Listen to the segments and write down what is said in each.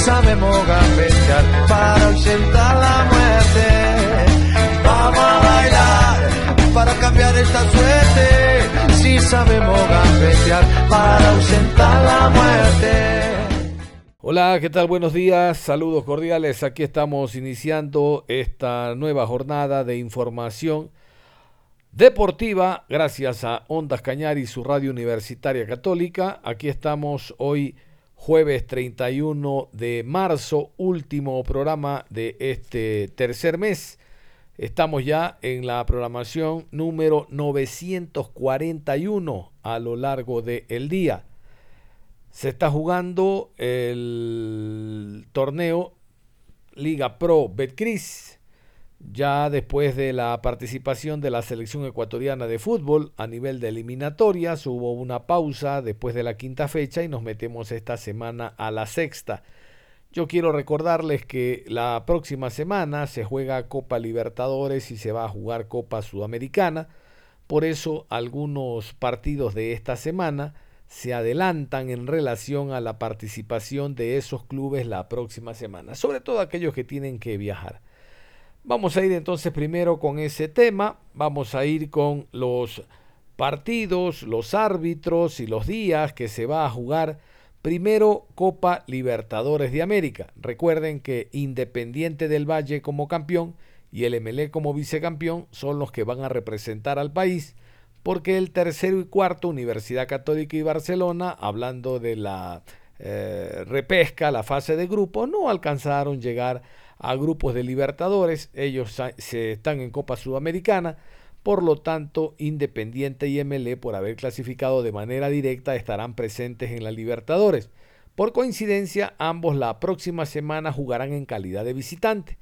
Sabemos para ausentar la muerte. Vamos a bailar para cambiar esta suerte. Si sabemos para ausentar la muerte. Hola, ¿qué tal? Buenos días, saludos cordiales. Aquí estamos iniciando esta nueva jornada de información deportiva gracias a Ondas Cañar y su radio universitaria católica. Aquí estamos hoy jueves 31 de marzo, último programa de este tercer mes. Estamos ya en la programación número 941 a lo largo del día. Se está jugando el torneo Liga Pro Betcris ya después de la participación de la selección ecuatoriana de fútbol a nivel de eliminatorias, hubo una pausa después de la quinta fecha y nos metemos esta semana a la sexta. Yo quiero recordarles que la próxima semana se juega Copa Libertadores y se va a jugar Copa Sudamericana. Por eso algunos partidos de esta semana se adelantan en relación a la participación de esos clubes la próxima semana, sobre todo aquellos que tienen que viajar. Vamos a ir entonces primero con ese tema, vamos a ir con los partidos, los árbitros y los días que se va a jugar primero Copa Libertadores de América. Recuerden que Independiente del Valle como campeón y el MLE como vicecampeón son los que van a representar al país porque el tercero y cuarto, Universidad Católica y Barcelona, hablando de la eh, repesca, la fase de grupo, no alcanzaron llegar a grupos de Libertadores, ellos se están en Copa Sudamericana, por lo tanto Independiente y MLE por haber clasificado de manera directa estarán presentes en la Libertadores. Por coincidencia, ambos la próxima semana jugarán en calidad de visitante.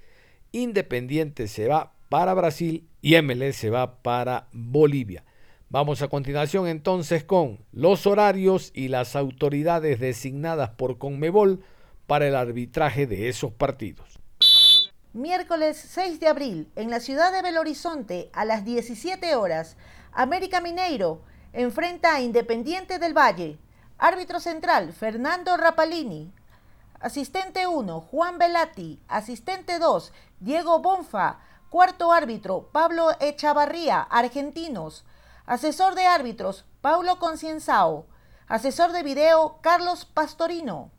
Independiente se va para Brasil y MLE se va para Bolivia. Vamos a continuación entonces con los horarios y las autoridades designadas por Conmebol para el arbitraje de esos partidos. Miércoles 6 de abril, en la ciudad de Belo Horizonte, a las 17 horas, América Mineiro enfrenta a Independiente del Valle. Árbitro central, Fernando Rapalini. Asistente 1, Juan Velati. Asistente 2, Diego Bonfa. Cuarto árbitro, Pablo Echavarría, argentinos. Asesor de árbitros, Paulo Concienzao. Asesor de video, Carlos Pastorino.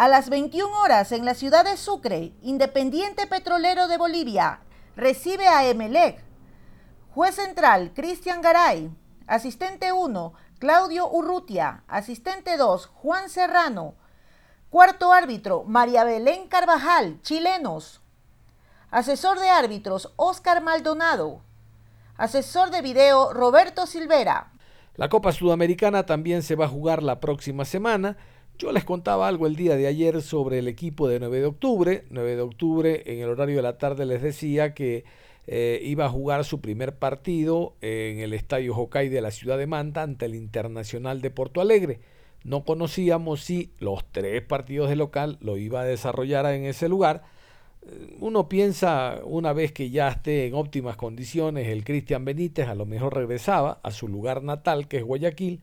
A las 21 horas en la ciudad de Sucre, Independiente Petrolero de Bolivia recibe a Emelec. Juez central, Cristian Garay. Asistente 1, Claudio Urrutia. Asistente 2, Juan Serrano. Cuarto árbitro, María Belén Carvajal, chilenos. Asesor de árbitros, Oscar Maldonado. Asesor de video, Roberto Silvera. La Copa Sudamericana también se va a jugar la próxima semana. Yo les contaba algo el día de ayer sobre el equipo de 9 de octubre. 9 de octubre en el horario de la tarde les decía que eh, iba a jugar su primer partido en el Estadio Hokkaido de la ciudad de Manta ante el Internacional de Porto Alegre. No conocíamos si los tres partidos de local lo iba a desarrollar en ese lugar. Eh, uno piensa, una vez que ya esté en óptimas condiciones, el Cristian Benítez a lo mejor regresaba a su lugar natal, que es Guayaquil,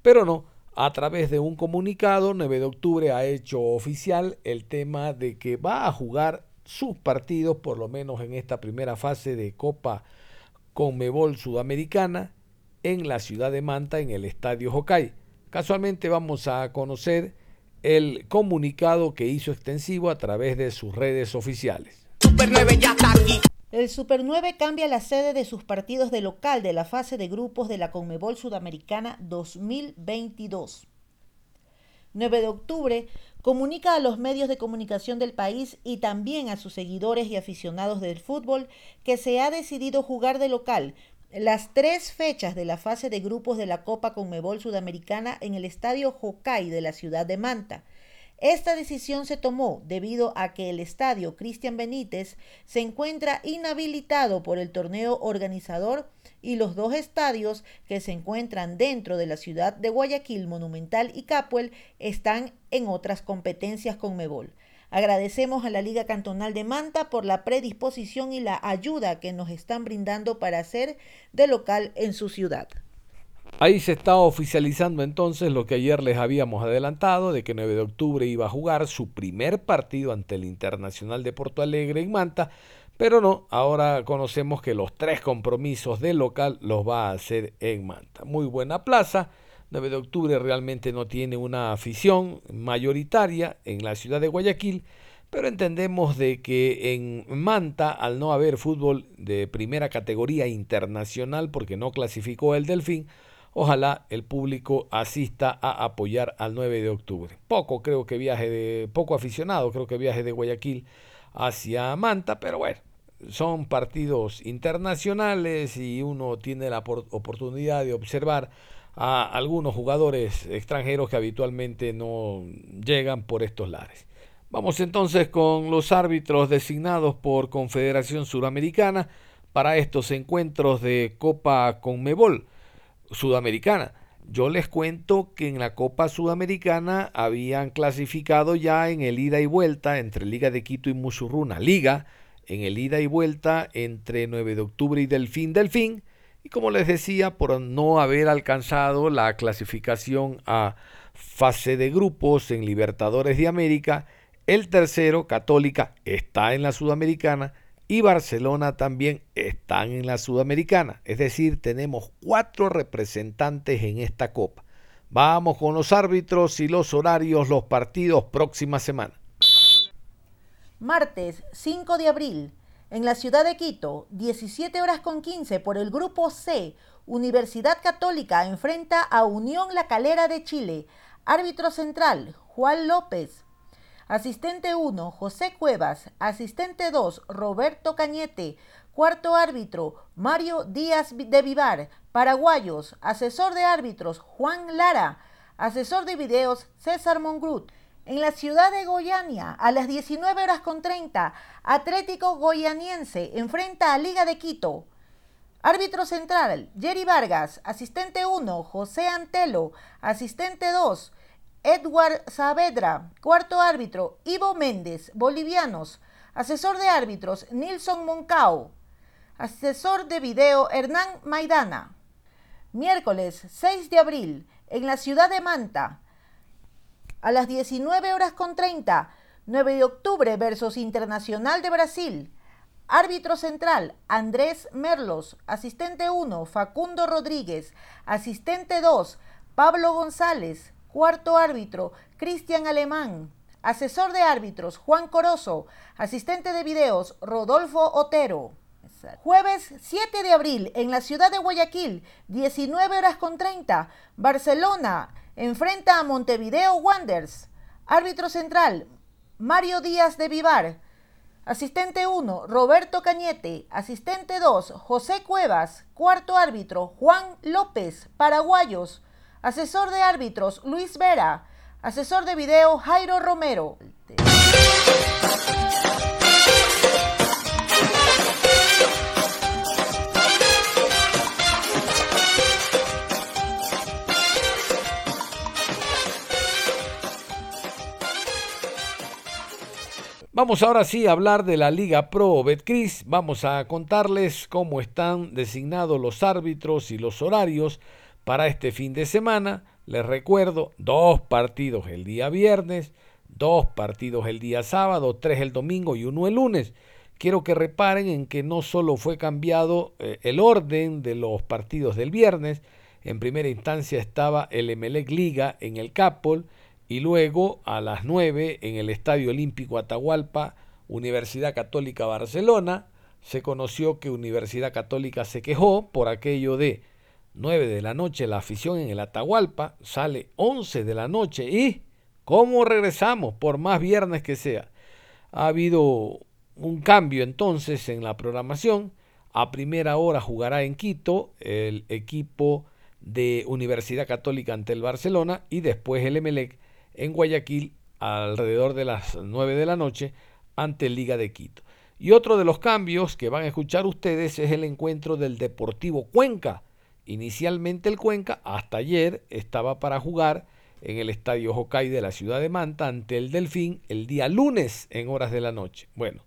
pero no a través de un comunicado, 9 de octubre ha hecho oficial el tema de que va a jugar sus partidos, por lo menos en esta primera fase de Copa Conmebol Sudamericana, en la ciudad de Manta, en el Estadio Hokkaido. Casualmente vamos a conocer el comunicado que hizo extensivo a través de sus redes oficiales. Super 9 ya está aquí. El Super 9 cambia la sede de sus partidos de local de la fase de grupos de la Conmebol Sudamericana 2022. 9 de octubre comunica a los medios de comunicación del país y también a sus seguidores y aficionados del fútbol que se ha decidido jugar de local las tres fechas de la fase de grupos de la Copa Conmebol Sudamericana en el Estadio Hokkaido de la ciudad de Manta. Esta decisión se tomó debido a que el estadio Cristian Benítez se encuentra inhabilitado por el torneo organizador y los dos estadios que se encuentran dentro de la ciudad de Guayaquil, Monumental y Capuel, están en otras competencias con Mebol. Agradecemos a la Liga Cantonal de Manta por la predisposición y la ayuda que nos están brindando para hacer de local en su ciudad. Ahí se está oficializando entonces lo que ayer les habíamos adelantado, de que 9 de octubre iba a jugar su primer partido ante el Internacional de Porto Alegre en Manta, pero no, ahora conocemos que los tres compromisos del local los va a hacer en Manta. Muy buena plaza, 9 de octubre realmente no tiene una afición mayoritaria en la ciudad de Guayaquil, pero entendemos de que en Manta, al no haber fútbol de primera categoría internacional porque no clasificó el Delfín, Ojalá el público asista a apoyar al 9 de octubre. Poco creo que viaje de poco aficionado, creo que viaje de Guayaquil hacia Manta, pero bueno, son partidos internacionales y uno tiene la oportunidad de observar a algunos jugadores extranjeros que habitualmente no llegan por estos lares. Vamos entonces con los árbitros designados por Confederación Suramericana para estos encuentros de Copa Conmebol sudamericana. Yo les cuento que en la Copa Sudamericana habían clasificado ya en el ida y vuelta entre Liga de Quito y Musurruna. Liga en el ida y vuelta entre 9 de octubre y Delfín Delfín. Y como les decía, por no haber alcanzado la clasificación a fase de grupos en Libertadores de América, el tercero, Católica, está en la Sudamericana y Barcelona también están en la Sudamericana. Es decir, tenemos cuatro representantes en esta copa. Vamos con los árbitros y los horarios, los partidos próxima semana. Martes 5 de abril, en la ciudad de Quito, 17 horas con 15 por el grupo C, Universidad Católica enfrenta a Unión La Calera de Chile. Árbitro central, Juan López. Asistente 1, José Cuevas. Asistente 2, Roberto Cañete. Cuarto árbitro, Mario Díaz de Vivar. Paraguayos. Asesor de árbitros, Juan Lara. Asesor de videos, César Mongrut. En la ciudad de Goiania, a las 19 horas con 30, Atlético Goianiense enfrenta a Liga de Quito. Árbitro central, Jerry Vargas. Asistente 1, José Antelo. Asistente 2, Edward Saavedra, cuarto árbitro, Ivo Méndez, bolivianos, asesor de árbitros, Nilson Moncao, asesor de video, Hernán Maidana. Miércoles 6 de abril, en la ciudad de Manta, a las 19 horas con 30, 9 de octubre versus Internacional de Brasil. Árbitro central, Andrés Merlos. Asistente 1, Facundo Rodríguez. Asistente 2, Pablo González. Cuarto árbitro, Cristian Alemán. Asesor de árbitros, Juan Corozo. Asistente de videos, Rodolfo Otero. Jueves 7 de abril, en la ciudad de Guayaquil, 19 horas con 30. Barcelona enfrenta a Montevideo Wanderers. Árbitro central, Mario Díaz de Vivar. Asistente 1, Roberto Cañete. Asistente 2, José Cuevas. Cuarto árbitro, Juan López. Paraguayos. Asesor de árbitros, Luis Vera. Asesor de video, Jairo Romero. Vamos ahora sí a hablar de la Liga Pro Betcris. Vamos a contarles cómo están designados los árbitros y los horarios para este fin de semana. Les recuerdo, dos partidos el día viernes, dos partidos el día sábado, tres el domingo y uno el lunes. Quiero que reparen en que no solo fue cambiado eh, el orden de los partidos del viernes, en primera instancia estaba el Emelec Liga en el Capol y luego a las 9 en el Estadio Olímpico Atahualpa, Universidad Católica Barcelona, se conoció que Universidad Católica se quejó por aquello de 9 de la noche la afición en el Atahualpa, sale 11 de la noche y ¿Cómo regresamos? Por más viernes que sea. Ha habido un cambio entonces en la programación. A primera hora jugará en Quito el equipo de Universidad Católica ante el Barcelona y después el Emelec en Guayaquil alrededor de las 9 de la noche ante Liga de Quito. Y otro de los cambios que van a escuchar ustedes es el encuentro del Deportivo Cuenca. Inicialmente el Cuenca hasta ayer estaba para jugar en el Estadio Hokkaido de la ciudad de Manta ante el Delfín el día lunes en horas de la noche. Bueno,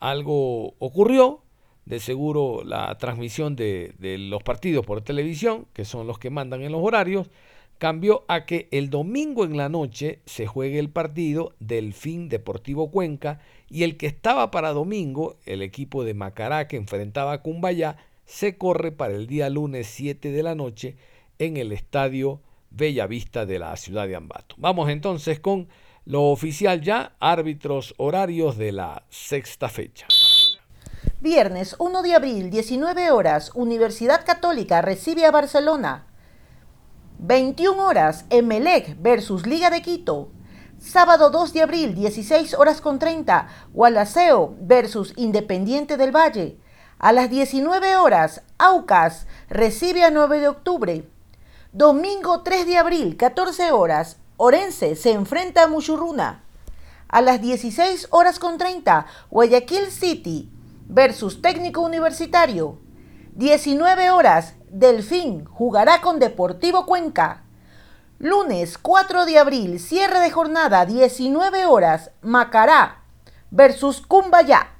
algo ocurrió, de seguro la transmisión de, de los partidos por televisión, que son los que mandan en los horarios, cambió a que el domingo en la noche se juegue el partido del fin Deportivo Cuenca y el que estaba para domingo, el equipo de Macará que enfrentaba a Cumbayá, se corre para el día lunes 7 de la noche en el estadio Bellavista de la ciudad de Ambato. Vamos entonces con lo oficial ya, árbitros horarios de la sexta fecha. Viernes 1 de abril, 19 horas, Universidad Católica recibe a Barcelona. 21 horas, Emelec versus Liga de Quito. Sábado 2 de abril, 16 horas con 30, Gualaceo versus Independiente del Valle. A las 19 horas, Aucas recibe a 9 de octubre. Domingo 3 de abril, 14 horas, Orense se enfrenta a Muchurruna. A las 16 horas con 30, Guayaquil City versus Técnico Universitario. 19 horas, Delfín jugará con Deportivo Cuenca. Lunes 4 de abril, cierre de jornada, 19 horas, Macará versus Cumbayá.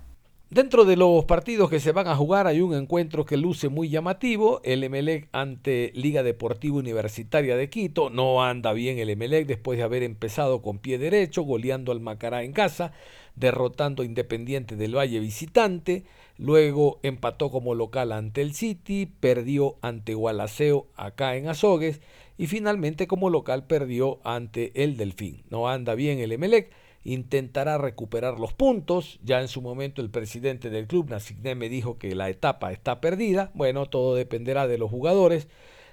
Dentro de los partidos que se van a jugar hay un encuentro que luce muy llamativo, el Emelec ante Liga Deportiva Universitaria de Quito. No anda bien el Emelec después de haber empezado con pie derecho, goleando al Macará en casa, derrotando a Independiente del Valle visitante. Luego empató como local ante el City, perdió ante Gualaceo acá en Azogues y finalmente como local perdió ante el Delfín. No anda bien el Emelec, intentará recuperar los puntos. Ya en su momento el presidente del club, Nasigné, me dijo que la etapa está perdida. Bueno, todo dependerá de los jugadores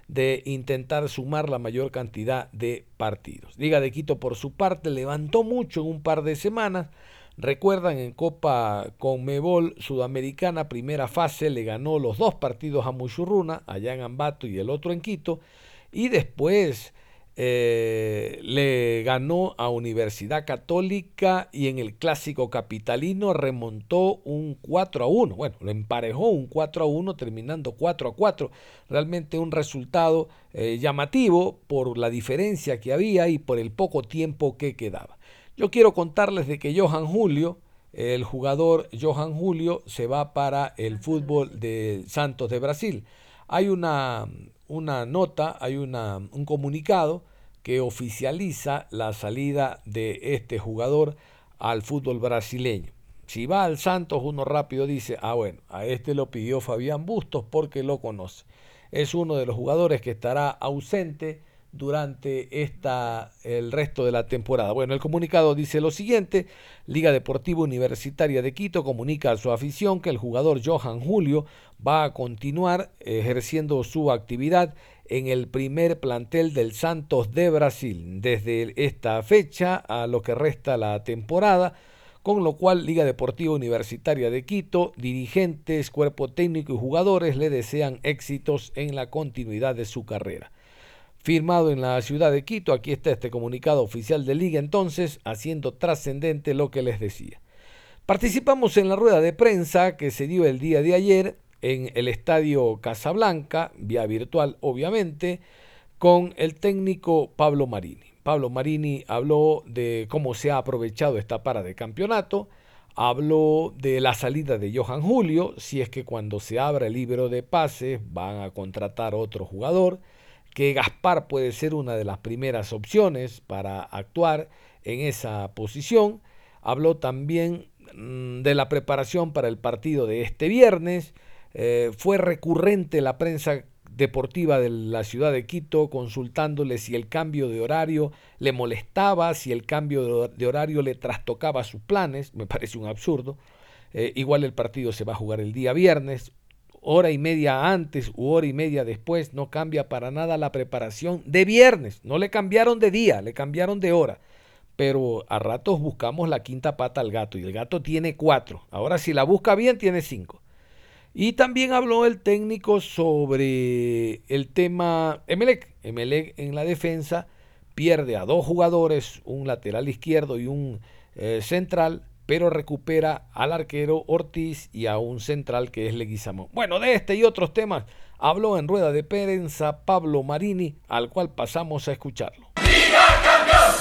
de intentar sumar la mayor cantidad de partidos. Liga de Quito por su parte levantó mucho en un par de semanas Recuerdan en Copa Conmebol Sudamericana, primera fase, le ganó los dos partidos a Muchurruna, allá en Ambato y el otro en Quito, y después eh, le ganó a Universidad Católica y en el clásico capitalino remontó un 4 a 1. Bueno, lo emparejó un 4 a 1 terminando 4 a 4. Realmente un resultado eh, llamativo por la diferencia que había y por el poco tiempo que quedaba. Yo quiero contarles de que Johan Julio, el jugador Johan Julio, se va para el fútbol de Santos de Brasil. Hay una, una nota, hay una, un comunicado que oficializa la salida de este jugador al fútbol brasileño. Si va al Santos, uno rápido dice, ah bueno, a este lo pidió Fabián Bustos porque lo conoce. Es uno de los jugadores que estará ausente durante esta, el resto de la temporada. Bueno, el comunicado dice lo siguiente, Liga Deportiva Universitaria de Quito comunica a su afición que el jugador Johan Julio va a continuar ejerciendo su actividad en el primer plantel del Santos de Brasil desde esta fecha a lo que resta la temporada, con lo cual Liga Deportiva Universitaria de Quito, dirigentes, cuerpo técnico y jugadores le desean éxitos en la continuidad de su carrera firmado en la ciudad de Quito. Aquí está este comunicado oficial de liga entonces, haciendo trascendente lo que les decía. Participamos en la rueda de prensa que se dio el día de ayer en el estadio Casablanca, vía virtual obviamente, con el técnico Pablo Marini. Pablo Marini habló de cómo se ha aprovechado esta para de campeonato, habló de la salida de Johan Julio, si es que cuando se abra el libro de pases van a contratar otro jugador, que Gaspar puede ser una de las primeras opciones para actuar en esa posición. Habló también mm, de la preparación para el partido de este viernes. Eh, fue recurrente la prensa deportiva de la ciudad de Quito consultándole si el cambio de horario le molestaba, si el cambio de horario le trastocaba sus planes, me parece un absurdo. Eh, igual el partido se va a jugar el día viernes, hora y media antes u hora y media después, no cambia para nada la preparación de viernes. No le cambiaron de día, le cambiaron de hora. pero a ratos buscamos la quinta pata al gato y el gato tiene cuatro. Ahora si la busca bien tiene cinco. Y también habló el técnico sobre el tema Emelec. Emelec en la defensa pierde a dos jugadores, un lateral izquierdo y un eh, central, pero recupera al arquero Ortiz y a un central que es Leguizamón. Bueno, de este y otros temas habló en rueda de prensa Pablo Marini, al cual pasamos a escucharlo.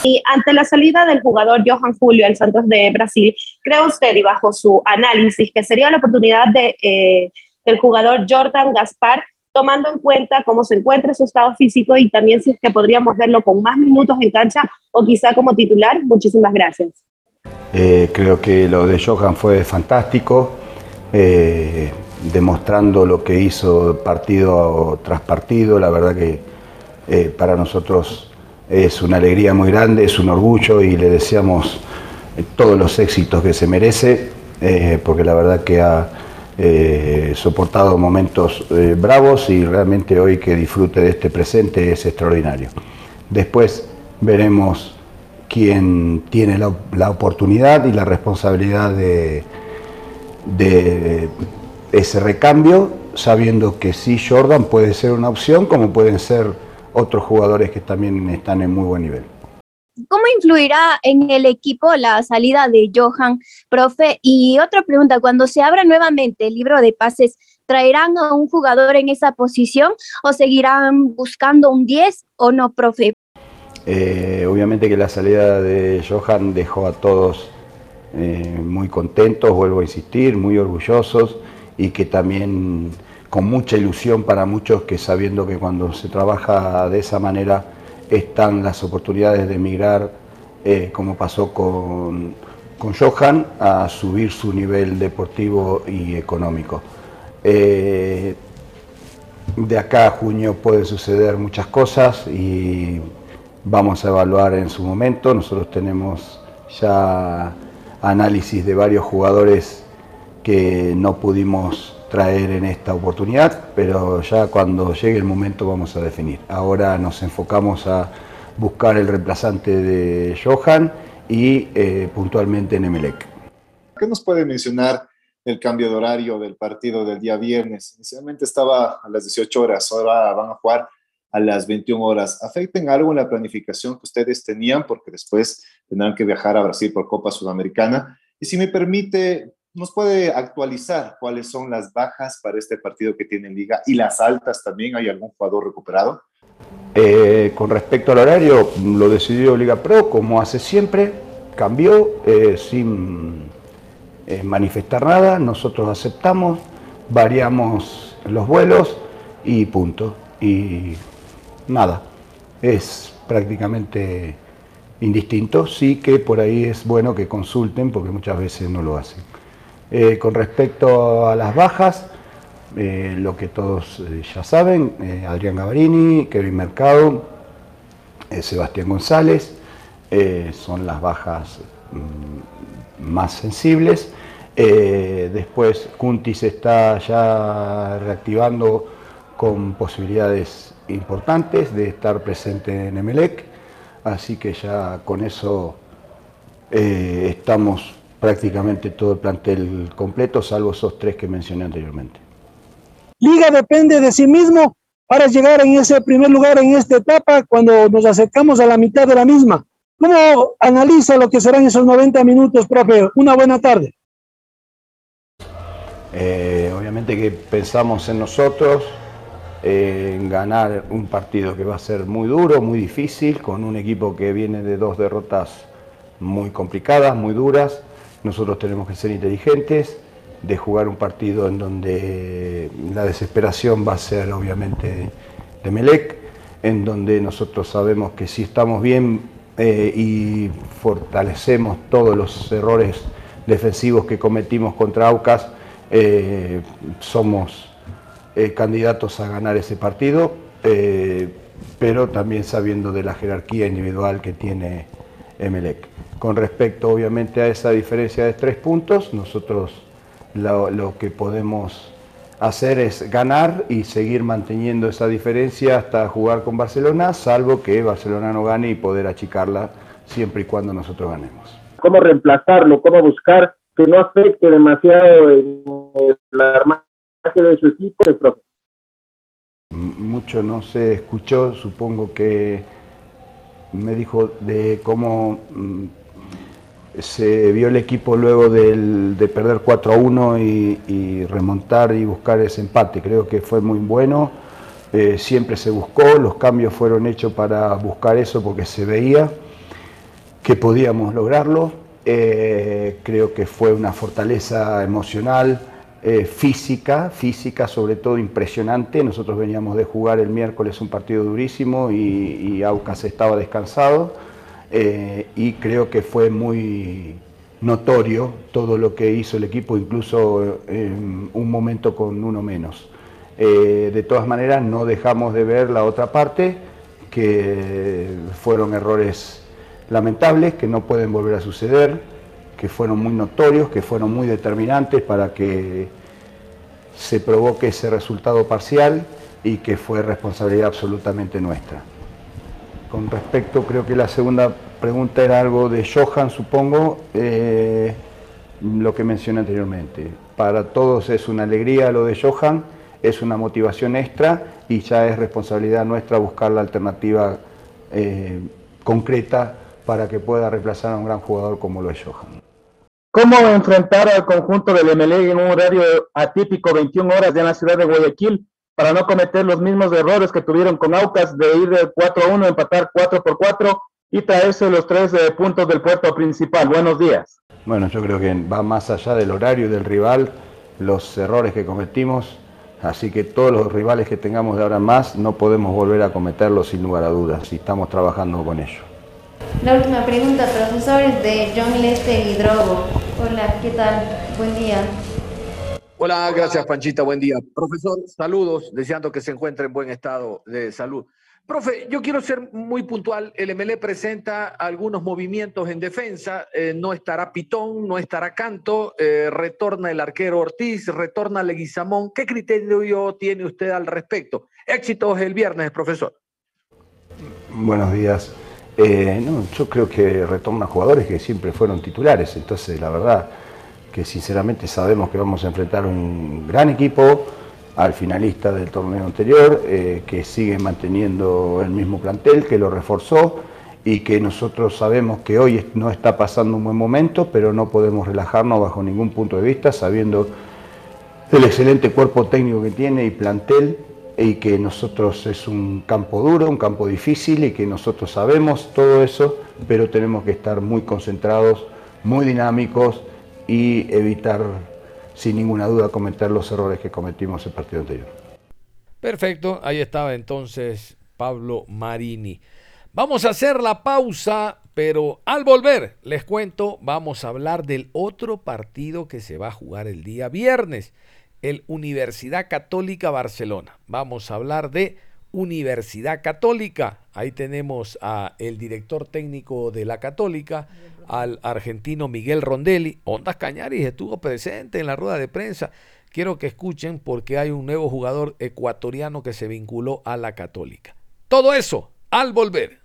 Y ante la salida del jugador Johan Julio al Santos de Brasil, ¿cree usted y bajo su análisis que sería la oportunidad de, eh, del jugador Jordan Gaspar, tomando en cuenta cómo se encuentra su estado físico y también si es que podríamos verlo con más minutos en cancha o quizá como titular? Muchísimas gracias. Eh, creo que lo de Johan fue fantástico, eh, demostrando lo que hizo partido tras partido. La verdad que para nosotros es una alegría muy grande, es un orgullo y le deseamos eh, todos los éxitos que se merece, eh, porque la verdad que ha eh, soportado momentos bravos y realmente hoy que disfrute de este presente es extraordinario. Después veremos quién tiene la, oportunidad y la responsabilidad de, de ese recambio, sabiendo que sí Jordan puede ser una opción, como pueden ser otros jugadores que también están en muy buen nivel. ¿Cómo influirá en el equipo la salida de Johan, profe? Y otra pregunta, cuando se abra nuevamente el libro de pases, ¿traerán a un jugador en esa posición o seguirán buscando un 10 o no, profe? Eh, obviamente que la salida de Johan dejó a todos eh, muy contentos, vuelvo a insistir, muy orgullosos y que también con mucha ilusión para muchos que sabiendo que cuando se trabaja de esa manera están las oportunidades de emigrar, eh, como pasó con, con, Johan, a subir su nivel deportivo y económico. De acá a junio pueden suceder muchas cosas y vamos a evaluar en su momento. Nosotros tenemos ya análisis de varios jugadores que no pudimos traer en esta oportunidad, pero ya cuando llegue el momento vamos a definir. Ahora nos enfocamos a buscar el reemplazante de Johan y eh, puntualmente en Emelec. ¿Qué nos puede mencionar el cambio de horario del partido del día viernes? Inicialmente estaba a las 18 horas, ahora van a jugar a las 21 horas. ¿Afecten algo en la planificación que ustedes tenían? Porque después tendrán que viajar a Brasil por Copa Sudamericana. Y si me permite, ¿Nos puede actualizar cuáles son las bajas para este partido que tiene Liga y las altas también? ¿Hay algún jugador recuperado? Eh, con respecto al horario, lo decidió Liga Pro, como hace siempre, cambió eh, sin eh, manifestar nada, nosotros aceptamos, variamos los vuelos y punto. Y nada, es prácticamente indistinto, sí que por ahí es bueno que consulten porque muchas veces no lo hacen. Eh, con respecto a las bajas, eh, lo que todos eh, ya saben, Adrián Gavarini, Kevin Mercado, Sebastián González, son las bajas mm, más sensibles. después Cuntis está ya reactivando con posibilidades importantes de estar presente en Emelec, así que ya con eso estamos prácticamente todo el plantel completo, salvo esos tres que mencioné anteriormente. Liga depende de sí mismo para llegar en ese primer lugar en esta etapa cuando nos acercamos a la mitad de la misma. ¿Cómo analiza lo que serán esos 90 minutos, profe? Una buena tarde. Eh, obviamente que pensamos en nosotros, en ganar un partido que va a ser muy duro, muy difícil, con un equipo que viene de dos derrotas muy complicadas, muy duras. Nosotros tenemos que ser inteligentes, de jugar un partido en donde la desesperación va a ser obviamente de Melec, en donde nosotros sabemos que si estamos bien eh, y fortalecemos todos los errores defensivos que cometimos contra Aucas, eh, somos eh, candidatos a ganar ese partido, pero también sabiendo de la jerarquía individual que tiene Emelec. Con respecto obviamente a esa diferencia de tres puntos, nosotros lo, que podemos hacer es ganar y seguir manteniendo esa diferencia hasta jugar con Barcelona, salvo que Barcelona no gane y poder achicarla siempre y cuando nosotros ganemos. ¿Cómo reemplazarlo? ¿Cómo buscar que no afecte demasiado la armaje Mucho no se escuchó, supongo que me dijo de cómo mm, se vio el equipo luego de perder 4 a 1 y, remontar y buscar ese empate. Creo que fue muy bueno, eh, siempre se buscó, los cambios fueron hechos para buscar eso porque se veía que podíamos lograrlo. Eh, creo que fue una fortaleza emocional, eh, física, física sobre todo impresionante. Nosotros veníamos de jugar el miércoles un partido durísimo y, Aucas estaba descansado eh, y creo que fue muy notorio todo lo que hizo el equipo, incluso en un momento con uno menos. Eh, de todas maneras, no dejamos de ver la otra parte, que fueron errores lamentables, que no pueden volver a suceder, que fueron muy notorios, que fueron muy determinantes para que se provoque ese resultado parcial y que fue responsabilidad absolutamente nuestra. Con respecto, creo que la segunda pregunta era algo de Johan, supongo, eh, lo que mencioné anteriormente. Para todos es una alegría lo de Johan, es una motivación extra y ya es responsabilidad nuestra buscar la alternativa eh, concreta para que pueda reemplazar a un gran jugador como lo es Johan. ¿Cómo enfrentar al conjunto del MLE en un horario atípico, 21 horas ya en la ciudad de Guayaquil? para no cometer los mismos errores que tuvieron con Aucas de ir de 4 a 1, empatar 4 por 4 y traerse los tres eh, puntos del puerto principal. Buenos días. Bueno, yo creo que va más allá del horario del rival, los errores que cometimos, así que todos los rivales que tengamos de ahora más no podemos volver a cometerlos sin lugar a dudas y estamos trabajando con ello. La última pregunta, profesor, es de John Lester y Drogo. Hola, ¿qué tal? Buen día. Hola, gracias Panchita, buen día. Profesor, saludos, deseando que se encuentre en buen estado de salud. Profe, yo quiero ser muy puntual. El MLE presenta algunos movimientos en defensa. Eh, no estará Pitón, no estará Canto, eh, retorna el arquero Ortiz, retorna Leguizamón. ¿Qué criterio tiene usted al respecto? Éxitos el viernes, profesor. Buenos días. Eh, yo creo que retorna jugadores que siempre fueron titulares. Entonces, la verdad, que sinceramente sabemos que vamos a enfrentar un gran equipo al finalista del torneo anterior, eh, que sigue manteniendo el mismo plantel, que lo reforzó y que nosotros sabemos que hoy no está pasando un buen momento, pero no podemos relajarnos bajo ningún punto de vista, sabiendo el excelente cuerpo técnico que tiene y plantel, y que nosotros es un campo duro, un campo difícil, y que nosotros sabemos todo eso, pero tenemos que estar muy concentrados, muy dinámicos, y evitar sin ninguna duda cometer los errores que cometimos el partido anterior. Perfecto, ahí estaba entonces Pablo Marini. Vamos a hacer la pausa, pero al volver, les cuento, vamos a hablar del otro partido que se va a jugar el día viernes, el Universidad Católica Barcelona. Vamos a hablar de Universidad Católica. Ahí tenemos a el director técnico de la Católica, al argentino Miguel Rondelli. Ondas Cañaris estuvo presente en la rueda de prensa. Quiero que escuchen porque hay un nuevo jugador ecuatoriano que se vinculó a la Católica. Todo eso al volver.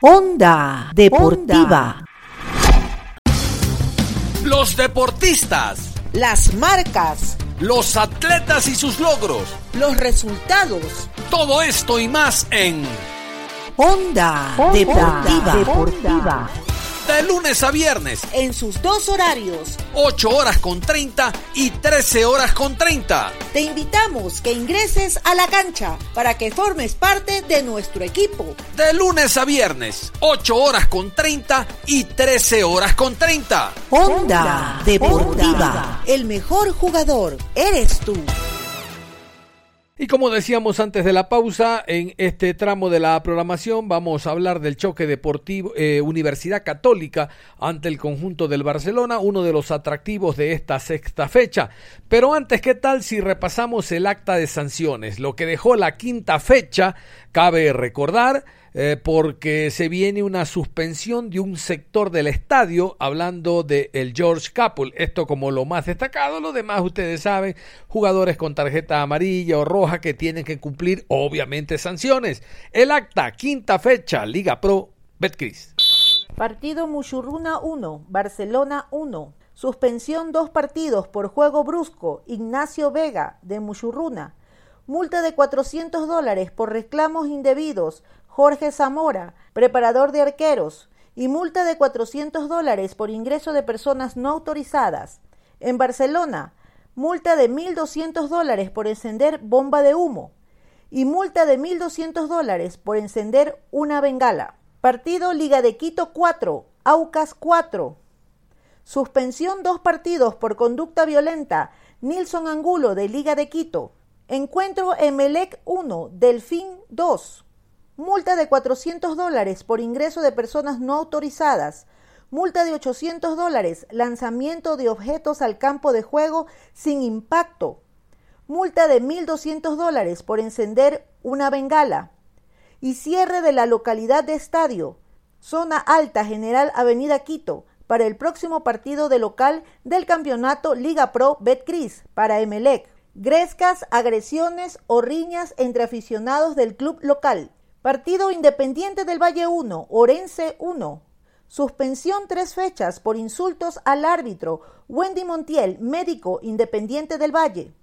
Onda Deportiva. Los deportistas. Las marcas. Los atletas y sus logros. Los resultados. Todo esto y más en Onda, Deportiva. Deportiva. De lunes a viernes. En sus dos horarios. 8 horas con 30 y 13 horas con 30. Te invitamos que ingreses a la cancha para que formes parte de nuestro equipo. De lunes a viernes. 8 horas con 30 y 13 horas con 30. Onda Deportiva. El mejor jugador eres tú. Y como decíamos antes de la pausa, en este tramo de la programación vamos a hablar del choque deportivo eh, Universidad Católica ante el conjunto del Barcelona, uno de los atractivos de esta sexta fecha. Pero antes, ¿qué tal si repasamos el acta de sanciones? Lo que dejó la quinta fecha, cabe recordar, eh, porque se viene una suspensión de un sector del estadio, hablando de el George Capul. Esto como lo más destacado, lo demás ustedes saben, jugadores con tarjeta amarilla o roja que tienen que cumplir obviamente sanciones. El acta, quinta fecha, Liga Pro Betcris. Partido Muchurruna 1, Barcelona 1. Suspensión dos partidos por juego brusco. Ignacio Vega, de Muchurruna. Multa de 400 dólares por reclamos indebidos. Jorge Zamora, preparador de arqueros. Y multa de 400 dólares por ingreso de personas no autorizadas. En Barcelona, multa de 1.200 dólares por encender bomba de humo. Y multa de 1.200 dólares por encender una bengala. Partido Liga de Quito 4, Aucas 4. Suspensión dos partidos por conducta violenta. Nilson Angulo de Liga de Quito. Encuentro Emelec 1, Delfín 2. Multa de 400 dólares por ingreso de personas no autorizadas. Multa de 800 dólares, lanzamiento de objetos al campo de juego sin impacto. Multa de 1.200 dólares por encender una bengala y cierre de la localidad de estadio, zona alta General Avenida Quito, para el próximo partido de local del campeonato Liga Pro Betcris para Emelec. Grescas, agresiones o riñas entre aficionados del club local. Partido Independiente del Valle 1, Orense 1. Suspensión tres fechas por insultos al árbitro Wendy Montiel, médico independiente del Valle.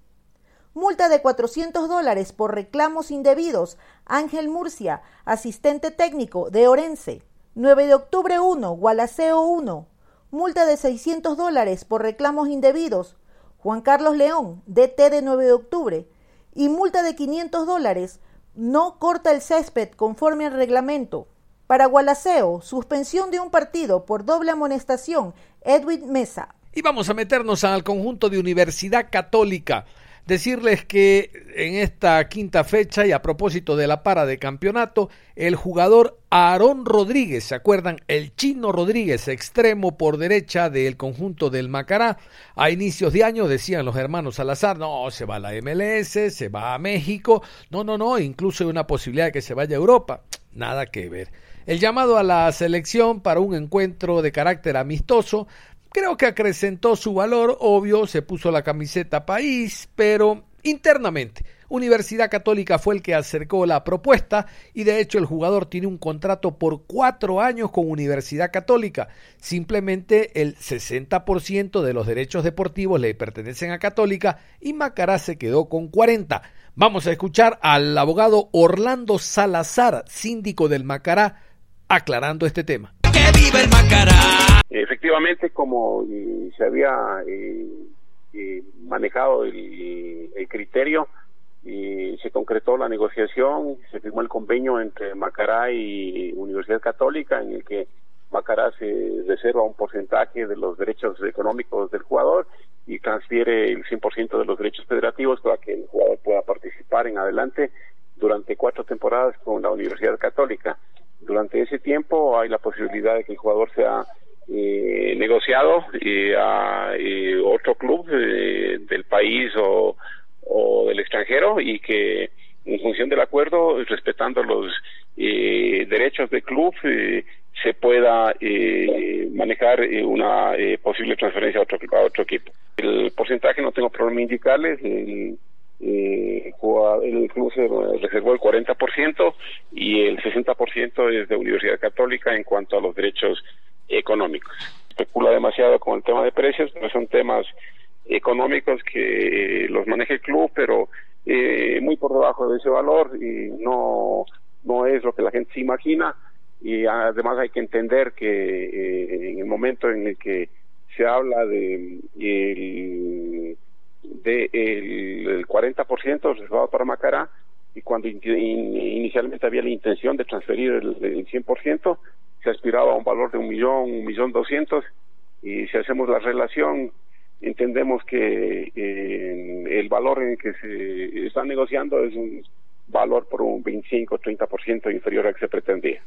Multa de 400 dólares por reclamos indebidos. Ángel Murcia, asistente técnico de Orense. 9 de octubre 1, Gualaceo 1. Multa de 600 dólares por reclamos indebidos. Juan Carlos León, DT de 9 de octubre. Y multa de 500 dólares. No corta el césped conforme al reglamento. Para Gualaceo, suspensión de un partido por doble amonestación. Edwin Mesa. Y vamos a meternos al conjunto de Universidad Católica. Decirles que en esta quinta fecha y a propósito de la para de campeonato, el jugador Aarón Rodríguez, ¿se acuerdan? El chino Rodríguez, extremo por derecha del conjunto del Macará. A inicios de año decían los hermanos Salazar, no, se va a la MLS, se va a México, no, no, no, incluso hay una posibilidad de que se vaya a Europa. Nada que ver. El llamado a la selección para un encuentro de carácter amistoso Creo que acrecentó su valor, obvio, se puso la camiseta país, pero internamente. Universidad Católica fue el que acercó la propuesta y de hecho el jugador tiene un contrato por cuatro años con Universidad Católica. Simplemente el 60% de los derechos deportivos le pertenecen a Católica y Macará se quedó con 40. Vamos a escuchar al abogado Orlando Salazar, síndico del Macará, aclarando este tema. ¡Que viva el Macará! Efectivamente, como se había eh, eh, manejado el, criterio, y se concretó la negociación, se firmó el convenio entre Macará y Universidad Católica en el que Macará se reserva un porcentaje de los derechos económicos del jugador y transfiere el 100% de los derechos federativos para que el jugador pueda participar en adelante durante cuatro temporadas con la Universidad Católica. Durante ese tiempo hay la posibilidad de que el jugador sea eh, negociado eh, a eh, otro club eh, del país o, o, del extranjero y que en función del acuerdo, respetando los derechos del club, se pueda manejar una posible transferencia a otro, a otro equipo. El porcentaje no tengo problema indicarles. El, eh, el club se reservó el 40% y el 60% es de Universidad Católica en cuanto a los derechos económicos. Especula demasiado con el tema de precios, pero son temas económicos que los maneja el club, pero eh, muy por debajo de ese valor y no, no es lo que la gente se imagina. Y además hay que entender que eh, en el momento en el que se habla de el, de el, 40% reservado para Macará y cuando inicialmente había la intención de transferir el, el 100%, se aspiraba a un valor de un millón, un millón doscientos, y si hacemos la relación, entendemos que eh, el valor en que se está negociando es un valor por un 25-30% inferior al que se pretendía.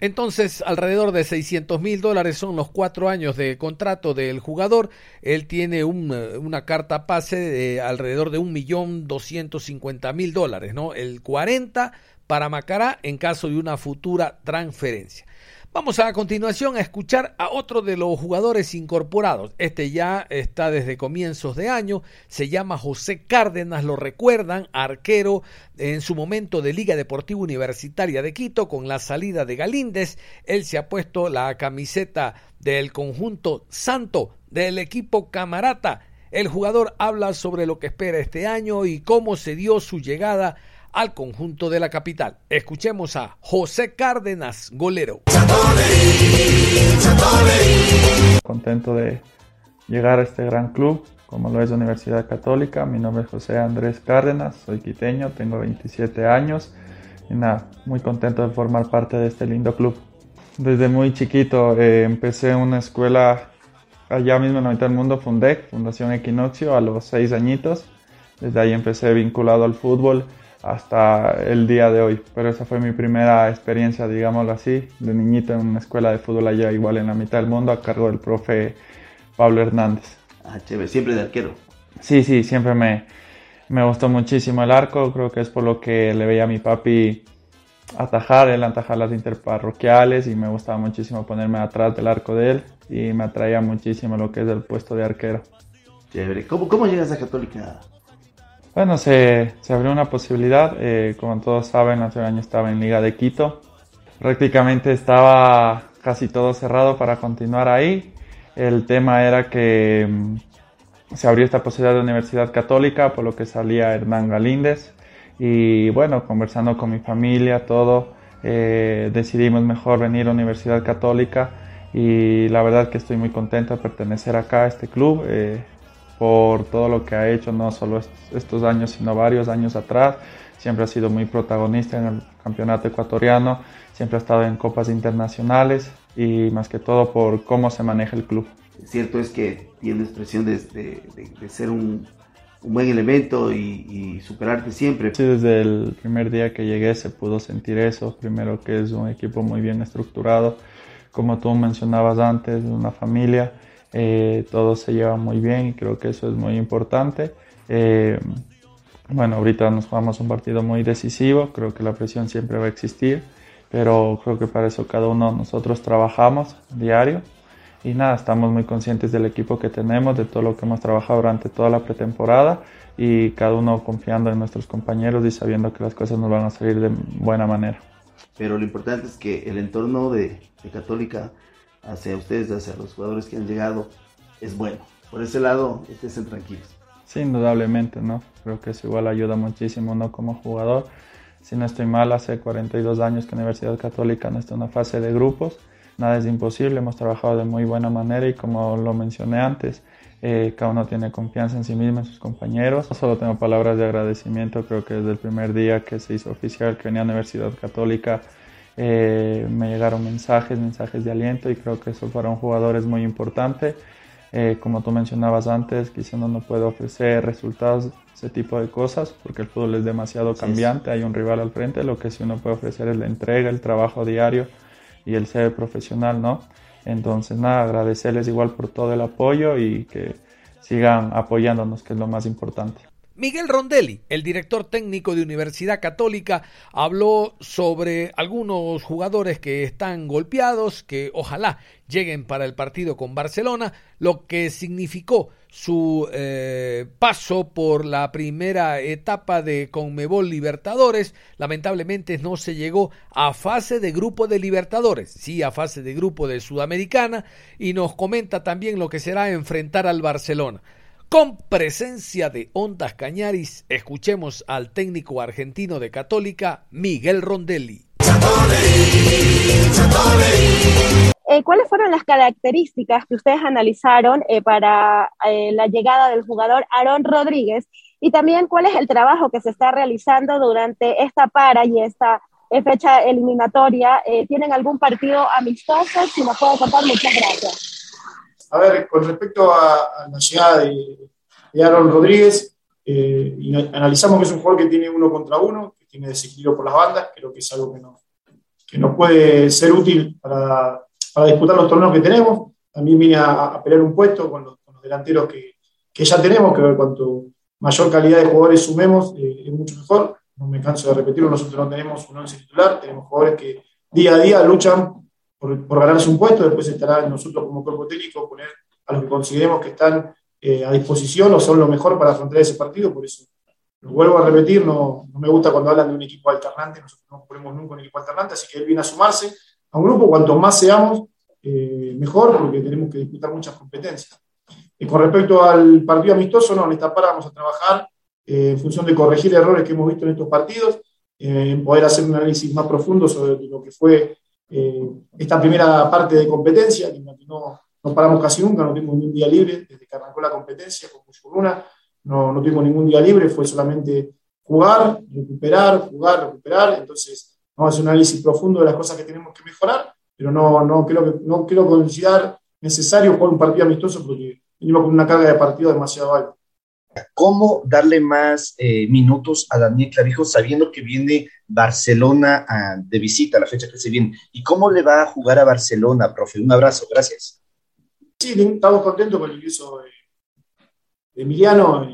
Entonces, alrededor de 600 mil dólares son los cuatro años de contrato del jugador. Él tiene una carta pase de alrededor de un millón doscientos cincuenta mil dólares, ¿no? El 40 para Macará en caso de una futura transferencia. Vamos a, continuación a escuchar a otro de los jugadores incorporados. Este ya está desde comienzos de año, se llama José Cárdenas, lo recuerdan, arquero en su momento de Liga Deportiva Universitaria de Quito con la salida de Galíndez. Él se ha puesto la camiseta del conjunto santo del equipo Camarata. El jugador habla sobre lo que espera este año y cómo se dio su llegada al conjunto de la capital. Escuchemos a José Cárdenas, golero. Contento de llegar a este gran club, como lo es la Universidad Católica. Mi nombre es José Andrés Cárdenas, soy quiteño, tengo 27 años y nada, muy contento de formar parte de este lindo club. Desde muy chiquito eh, empecé una escuela allá mismo en la mitad del mundo, Fundec, Fundación Equinoccio, a los 6 añitos. Desde ahí empecé vinculado al fútbol hasta el día de hoy. Pero esa fue mi primera experiencia, digámoslo así, de niñito en una escuela de fútbol allá, igual en la mitad del mundo, a cargo del profe Pablo Hernández. Ah, chévere, siempre de arquero. Sí, sí, siempre me, me gustó muchísimo el arco, creo que es por lo que le veía a mi papi atajar, él atajar las interparroquiales y me gustaba muchísimo ponerme atrás del arco de él y me atraía muchísimo lo que es el puesto de arquero. Chévere, ¿cómo, cómo llegas a Católica? Bueno, se, se abrió una posibilidad. Eh, como todos saben, hace un año estaba en Liga de Quito. Prácticamente estaba casi todo cerrado para continuar ahí. El tema era que mm, se abrió esta posibilidad de Universidad Católica, por lo que salía Hernán Galíndez. Y bueno, conversando con mi familia, todo, eh, decidimos mejor venir a Universidad Católica. Y la verdad que estoy muy contento de pertenecer acá a este club. Eh, por todo lo que ha hecho, no solo estos años, sino varios años atrás. Siempre ha sido muy protagonista en el campeonato ecuatoriano, siempre ha estado en copas internacionales y más que todo por cómo se maneja el club. Cierto es que tienes presión de, de, ser un, un, buen elemento y, y, superarte siempre. Sí, desde el primer día que llegué se pudo sentir eso. Primero que es un equipo muy bien estructurado, como tú mencionabas antes, una familia eh, todos se llevan muy bien y creo que eso es muy importante. Eh, bueno, ahorita nos jugamos un partido muy decisivo, creo que la presión siempre va a existir, pero creo que para eso cada uno de nosotros trabajamos diario y nada, estamos muy conscientes del equipo que tenemos, de todo lo que hemos trabajado durante toda la pretemporada y cada uno confiando en nuestros compañeros y sabiendo que las cosas nos van a salir de buena manera. Pero lo importante es que el entorno de, de Católica hacia ustedes, hacia los jugadores que han llegado, es bueno. Por ese lado, estén tranquilos. Sí, indudablemente, ¿no? Creo que eso igual ayuda muchísimo, ¿no? Como jugador. Si no estoy mal, hace 42 años que Universidad Católica no está en una fase de grupos. Nada es imposible, hemos trabajado de muy buena manera y como lo mencioné antes, eh, cada uno tiene confianza en sí mismo, en sus compañeros. Solo tengo palabras de agradecimiento, creo que desde el primer día que se hizo oficial que venía a Universidad Católica eh, me llegaron mensajes, mensajes de aliento y creo que eso para un jugador es muy importante. Eh, como tú mencionabas antes, quizá uno no puede ofrecer resultados, ese tipo de cosas, porque el fútbol es demasiado cambiante, hay un rival al frente, lo que sí uno puede ofrecer es la entrega, el trabajo diario y el ser profesional, ¿no? Entonces, nada, agradecerles igual por todo el apoyo y que sigan apoyándonos, que es lo más importante. Miguel Rondelli, el director técnico de Universidad Católica, habló sobre algunos jugadores que están golpeados, que ojalá lleguen para el partido con Barcelona, lo que significó su eh, paso por la primera etapa de Conmebol Libertadores. Lamentablemente no se llegó a fase de grupo de Libertadores, sí a fase de grupo de Sudamericana, y nos comenta también lo que será enfrentar al Barcelona. Con presencia de Ondas Cañaris, escuchemos al técnico argentino de Católica, Miguel Rondelli. Eh, ¿Cuáles fueron las características que ustedes analizaron eh, para eh, la llegada del jugador Aaron Rodríguez? Y también, ¿cuál es el trabajo que se está realizando durante esta para y esta fecha eliminatoria? ¿Tienen algún partido amistoso? Si nos puede contar, muchas gracias. A ver, con respecto a, la llegada de, Aaron Rodríguez, eh, analizamos que es un jugador que tiene uno contra uno, que tiene desequilibrio por las bandas, creo que es algo que nos, que nos puede ser útil para, disputar los torneos que tenemos. También viene a, pelear un puesto con los, delanteros que, que, ya tenemos, que cuanto mayor calidad de jugadores sumemos, eh, es mucho mejor. No me canso de repetirlo, nosotros no tenemos un once titular, tenemos jugadores que día a día luchan por, por, ganarse un puesto, después estará nosotros como cuerpo técnico poner a los que consideremos que están eh, a disposición o son lo mejor para afrontar ese partido, por eso lo vuelvo a repetir, no, no, me gusta cuando hablan de un equipo alternante, nosotros no ponemos nunca un equipo alternante, así que él viene a sumarse a un grupo, cuanto más seamos, eh, mejor, porque tenemos que disputar muchas competencias. Y con respecto al partido amistoso, no, en esta para vamos a trabajar eh, en función de corregir errores que hemos visto en estos partidos, eh, en poder hacer un análisis más profundo sobre lo que fue esta primera parte de competencia, que no, paramos casi nunca, no tuvimos ni un día libre desde que arrancó la competencia con Luna, no, no tuvimos ningún día libre, fue solamente jugar, recuperar, jugar, recuperar, entonces vamos a hacer un análisis profundo de las cosas que tenemos que mejorar, pero no, no, creo, que, no quiero considerar necesario jugar un partido amistoso porque venimos con una carga de partido demasiado alta. ¿Cómo darle más eh, minutos a Daniel Clavijo sabiendo que viene Barcelona a, de visita, la fecha que se viene? ¿Y cómo le va a jugar a Barcelona, profe? Un abrazo, gracias. Sí, estamos contentos con el ingreso de, Emiliano.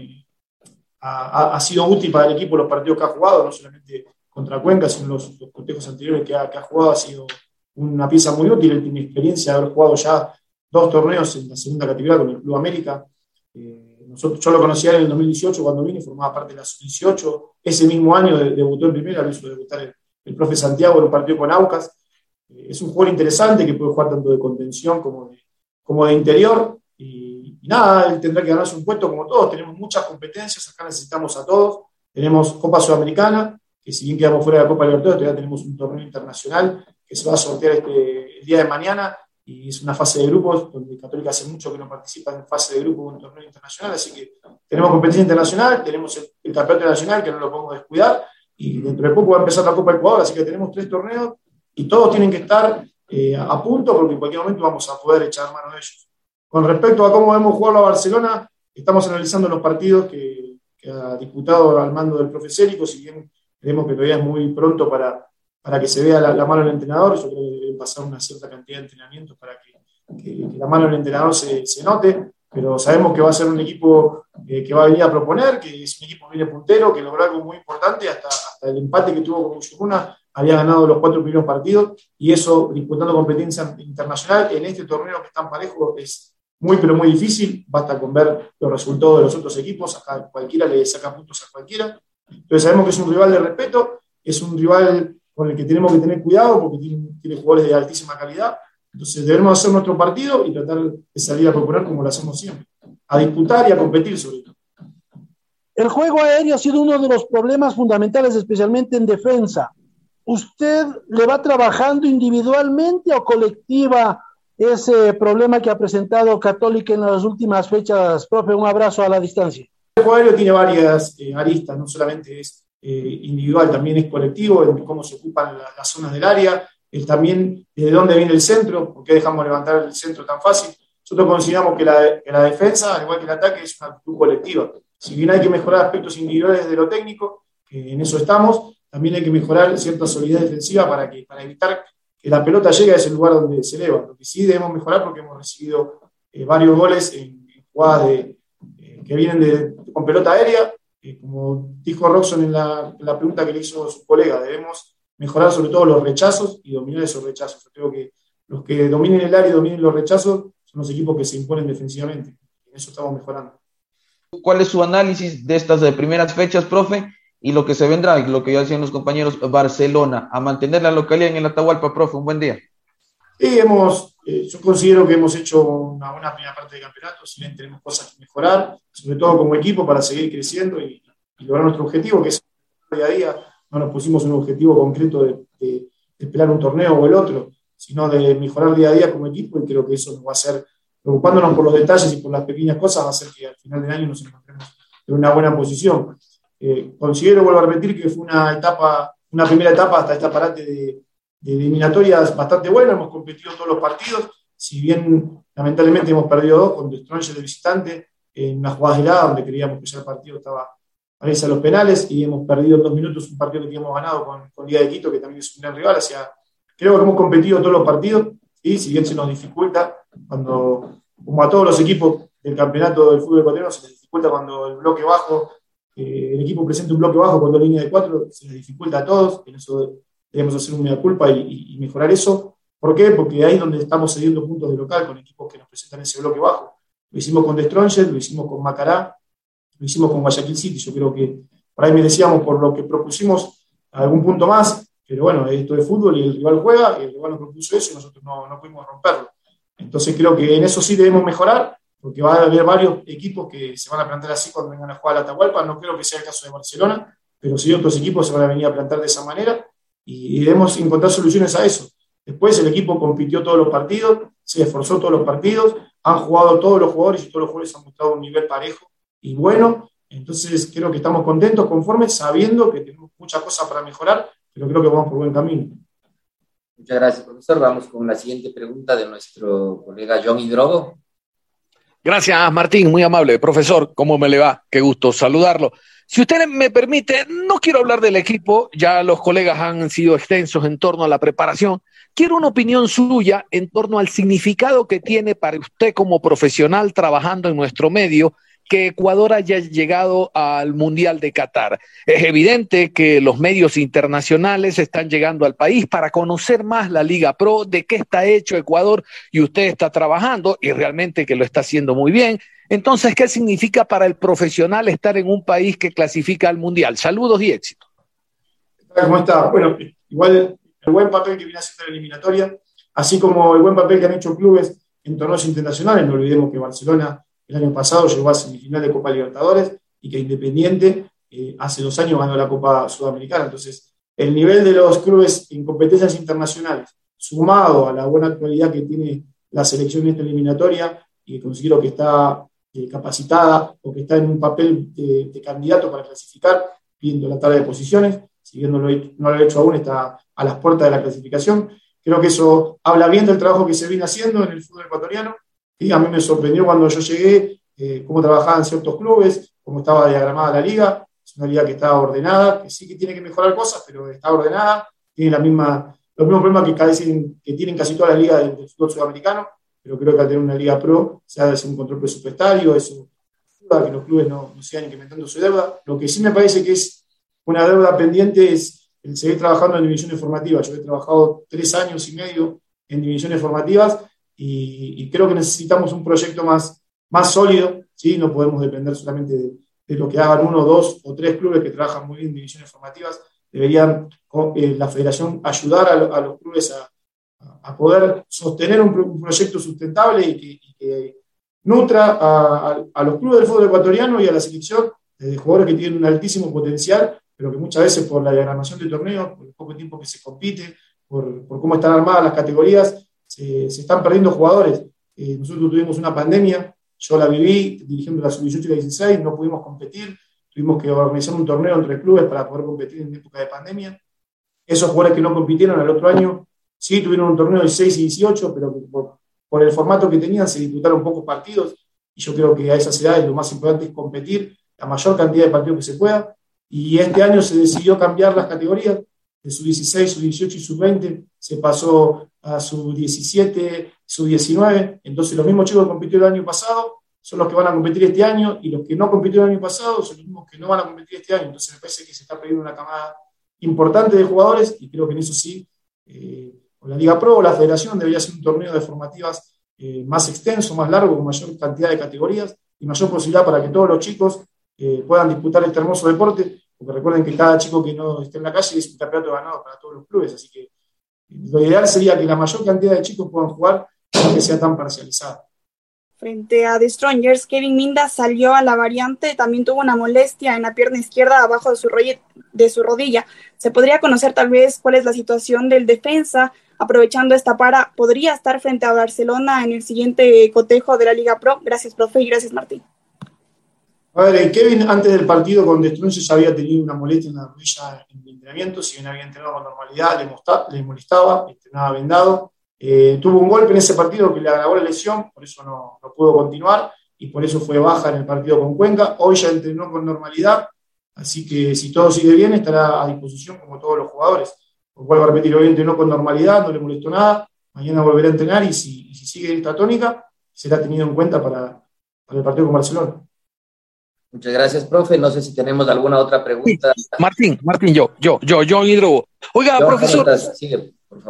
Ha, sido útil para el equipo los partidos que ha jugado, no solamente contra Cuenca, sino los, los anteriores que ha, que ha, jugado, ha sido una pieza muy útil. Él tiene experiencia de haber jugado ya dos torneos en la segunda categoría con el Club América. Eh, nosotros, yo lo conocía en el 2018 cuando vine, formaba parte de la sub-18. Ese mismo año debutó en primera, lo hizo debutar el, el profe Santiago en un partido con Aucas. Eh, es un jugador interesante que puede jugar tanto de contención como de, como de interior. Y, nada, él tendrá que ganarse un puesto como todos. Tenemos muchas competencias, acá necesitamos a todos. Tenemos Copa Sudamericana, que si bien quedamos fuera de la Copa Libertadores, todavía tenemos un torneo internacional que se va a sortear este, el día de mañana y es una fase de grupos donde Católica hace mucho que no participa en fase de grupo en un torneo internacional, así que tenemos competencia internacional, tenemos el, el campeonato nacional que no lo podemos descuidar y dentro de poco va a empezar la Copa Ecuador, así que tenemos tres torneos y todos tienen que estar eh, a punto porque en cualquier momento vamos a poder echar mano de ellos. Con respecto a cómo vemos jugarlo a Barcelona, estamos analizando los partidos que, que ha disputado al mando del profe Cérico, si bien creemos que todavía es muy pronto para, para que se vea la, mano del entrenador. Yo creo que debe pasar una cierta cantidad de entrenamientos para que, la mano del entrenador se, se, note, pero sabemos que va a ser un equipo eh, que va a venir a proponer, que es un equipo que viene puntero, que logró algo muy importante, hasta, hasta el empate que tuvo con Ushuruna, había ganado los cuatro primeros partidos, y eso, disputando competencia internacional, en este torneo que están parejos, es muy, pero muy difícil, basta con ver los resultados de los otros equipos, acá cualquiera le saca puntos a cualquiera, entonces sabemos que es un rival de respeto, es un rival con el que tenemos que tener cuidado porque tiene, tiene, jugadores de altísima calidad. Entonces debemos hacer nuestro partido y tratar de salir a proponer como lo hacemos siempre, a disputar y a competir sobre todo. El juego aéreo ha sido uno de los problemas fundamentales, especialmente en defensa. ¿Usted le va trabajando individualmente o colectiva ese problema que ha presentado Católica en las últimas fechas? Profe, un abrazo a la distancia. El juego aéreo tiene varias eh, aristas, no solamente es eh, individual, también es colectivo, en cómo se ocupan la, las zonas del área, también de dónde viene el centro, por qué dejamos levantar el centro tan fácil. Nosotros consideramos que la, defensa, al igual que el ataque, es una actitud colectiva. Si bien hay que mejorar aspectos individuales de lo técnico, que en eso estamos, también hay que mejorar cierta solidez defensiva para, que, para evitar que la pelota llegue a ese lugar donde se eleva. Lo que sí debemos mejorar porque hemos recibido eh, varios goles en jugadas de, eh, que vienen de, con pelota aérea, eh, como dijo Roxon en la, la, pregunta que le hizo su colega, debemos mejorar sobre todo los rechazos y dominar esos rechazos. Yo creo que los que dominen el área y dominen los rechazos son los equipos que se imponen defensivamente. En eso estamos mejorando. ¿Cuál es su análisis de estas de primeras fechas, profe? Y lo que se vendrá, lo que ya decían los compañeros, Barcelona, a mantener la localidad en el Atahualpa, profe. Un buen día. Sí, hemos, eh, yo considero que hemos hecho una buena primera parte del campeonato, si bien tenemos cosas que mejorar, sobre todo como equipo para seguir creciendo y, y lograr nuestro objetivo, que es día a día. No nos pusimos un objetivo concreto de, de, de, esperar un torneo o el otro, sino de mejorar día a día como equipo y creo que eso nos va a hacer, preocupándonos por los detalles y por las pequeñas cosas, va a hacer que al final del año nos encontremos en una buena posición. Eh, considero, vuelvo a repetir, que fue una etapa, una primera etapa hasta esta parate de eliminatorias bastante buenas, hemos competido todos los partidos, si bien lamentablemente hemos perdido dos con Destroyer de visitante, en una jugada helada donde creíamos que ya el partido estaba a a los penales y hemos perdido en dos minutos un partido que teníamos ganado con, con Liga de Quito, que también es un gran rival, o sea, creo que hemos competido todos los partidos y si bien se nos dificulta, cuando, como a todos los equipos del campeonato del fútbol ecuatoriano, se les dificulta cuando el bloque bajo, eh, el equipo presenta un bloque bajo cuando línea de cuatro, se les dificulta a todos, en eso debemos hacer una culpa y, mejorar eso. ¿Por qué? Porque ahí es donde estamos cediendo puntos de local con equipos que nos presentan ese bloque bajo. Lo hicimos con The lo hicimos con Macará, lo hicimos con Guayaquil City. Yo creo que por ahí merecíamos por lo que propusimos algún punto más, pero bueno, esto es fútbol y el rival juega, y el rival nos propuso eso y nosotros no, no pudimos romperlo. Entonces creo que en eso sí debemos mejorar, porque va a haber varios equipos que se van a plantar así cuando vengan a jugar a la Atahualpa. No creo que sea el caso de Barcelona, pero sí otros equipos se van a venir a plantar de esa manera y debemos encontrar soluciones a eso. Después el equipo compitió todos los partidos, se esforzó todos los partidos, han jugado todos los jugadores y todos los jugadores han mostrado un nivel parejo y bueno. Entonces creo que estamos contentos, conformes, sabiendo que tenemos muchas cosas para mejorar, pero creo que vamos por buen camino. Muchas gracias, profesor. Vamos con la siguiente pregunta de nuestro colega John Hidrogo. Gracias, Martín, muy amable. Profesor, ¿cómo me le va? Qué gusto saludarlo. Si usted me permite, no quiero hablar del equipo, ya los colegas han sido extensos en torno a la preparación. Quiero una opinión suya en torno al significado que tiene para usted como profesional trabajando en nuestro medio que Ecuador haya llegado al Mundial de Qatar. Es evidente que los medios internacionales están llegando al país para conocer más la Liga Pro, de qué está hecho Ecuador y usted está trabajando y realmente que lo está haciendo muy bien. Entonces, ¿qué significa para el profesional estar en un país que clasifica al Mundial? Saludos y éxito. ¿Cómo está? Bueno, igual el buen papel que viene haciendo la eliminatoria, así como el buen papel que han hecho clubes en torneos internacionales, no olvidemos que Barcelona el año pasado llegó a semifinal de Copa Libertadores y que Independiente eh, hace dos años ganó la Copa Sudamericana. Entonces, el nivel de los clubes en competencias internacionales, sumado a la buena actualidad que tiene la selección en esta eliminatoria, y considero que está eh, capacitada o que está en un papel de, candidato para clasificar, viendo la tabla de posiciones, si bien no lo, no lo ha hecho aún, está a las puertas de la clasificación. Creo que eso habla bien del trabajo que se viene haciendo en el fútbol ecuatoriano y a mí me sorprendió cuando yo llegué eh, cómo trabajaban ciertos clubes, cómo estaba diagramada la liga. Es una liga que está ordenada, que sí que tiene que mejorar cosas, pero está ordenada. Tiene la misma, los mismos problemas que, que tienen casi todas las ligas del, fútbol sudamericano, pero creo que al tener una liga pro se ha de hacer un control presupuestario, eso que los clubes no, no sigan incrementando su deuda. Lo que sí me parece que es una deuda pendiente es el seguir trabajando en divisiones formativas. Yo he trabajado tres años y medio en divisiones formativas y, creo que necesitamos un proyecto más, más sólido, ¿sí? no podemos depender solamente de, lo que hagan uno, dos o tres clubes que trabajan muy bien en divisiones formativas, deberían eh, la federación ayudar a, los clubes a, a, poder sostener un, proyecto sustentable y que, nutra a, los clubes del fútbol ecuatoriano y a la selección de jugadores que tienen un altísimo potencial, pero que muchas veces por la diagramación de torneos, por el poco tiempo que se compite, por, por cómo están armadas las categorías, se, están perdiendo jugadores. Eh, nosotros tuvimos una pandemia, yo la viví dirigiendo la sub-18 y la 16, no pudimos competir, tuvimos que organizar un torneo entre clubes para poder competir en época de pandemia. Esos jugadores que no compitieron al otro año, sí tuvieron un torneo de 6 y 18, pero por, por el formato que tenían se disputaron pocos partidos, y yo creo que a esas edades lo más importante es competir la mayor cantidad de partidos que se pueda, y este año se decidió cambiar las categorías, de su 16, su 18 y su 20, se pasó a su 17, su 19. Entonces, los mismos chicos que compitieron el año pasado son los que van a competir este año y los que no compitieron el año pasado son los mismos que no van a competir este año. Entonces, me parece que se está perdiendo una camada importante de jugadores y creo que en eso sí, eh, la Liga Pro o la Federación debería ser un torneo de formativas eh, más extenso, más largo, con mayor cantidad de categorías y mayor posibilidad para que todos los chicos eh, puedan disputar este hermoso deporte, porque recuerden que cada chico que no esté en la calle es un campeonato ganado para todos los clubes, así que lo ideal sería que la mayor cantidad de chicos puedan jugar que sea tan parcializada. Frente a The Strongers, Kevin Minda salió a la variante, también tuvo una molestia en la pierna izquierda abajo de su, de su rodilla. ¿Se podría conocer tal vez cuál es la situación del defensa? Aprovechando esta para, ¿podría estar frente a Barcelona en el siguiente cotejo de la Liga Pro? Gracias, profe, y gracias, Martín. A ver, Kevin antes del partido con Destrunces había tenido una molestia en la rodilla en el entrenamiento, si bien había entrenado con normalidad, le, molestaba, entrenaba vendado. Eh, tuvo un golpe en ese partido que le agravó la lesión, por eso no, pudo continuar y por eso fue baja en el partido con Cuenca. Hoy ya entrenó con normalidad, así que si todo sigue bien estará a disposición como todos los jugadores. Vuelvo a repetir, hoy entrenó con normalidad, no le molestó nada, mañana volverá a entrenar y si, sigue esta tónica será tenido en cuenta para el partido con Barcelona. Muchas gracias, profe. No sé si tenemos alguna otra pregunta. Martín, Martín, yo, yo, yo, yo, Hidro. Oiga, profesor.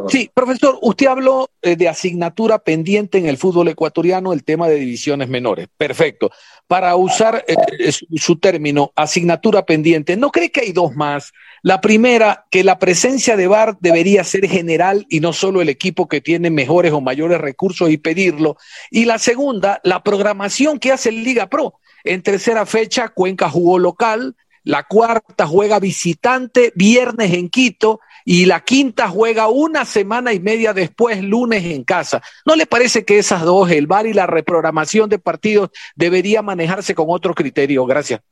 Sí, profesor, usted habló eh, de asignatura pendiente en el fútbol ecuatoriano, el tema de divisiones menores. Perfecto. Para usar eh, su, su, término, asignatura pendiente, ¿no cree que hay dos más? La primera, que la presencia de VAR debería ser general y no solo el equipo que tiene mejores o mayores recursos y pedirlo. Y la segunda, la programación que hace el Liga Pro. En tercera fecha, Cuenca jugó local, la cuarta juega visitante, viernes en Quito, y la quinta juega una semana y media después, lunes en casa. ¿No le parece que esas dos, el VAR y la reprogramación de partidos, debería manejarse con otro criterio? Gracias.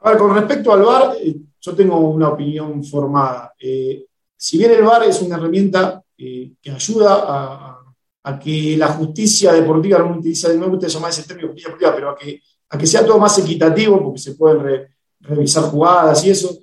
A ver, con respecto al VAR, eh, yo tengo una opinión formada. Eh, si bien el VAR es una herramienta eh, que ayuda a, a, que la justicia deportiva, no me, gusta llamar ese término justicia deportiva, pero a que, a que sea todo más equitativo, porque se pueden re, revisar jugadas y eso,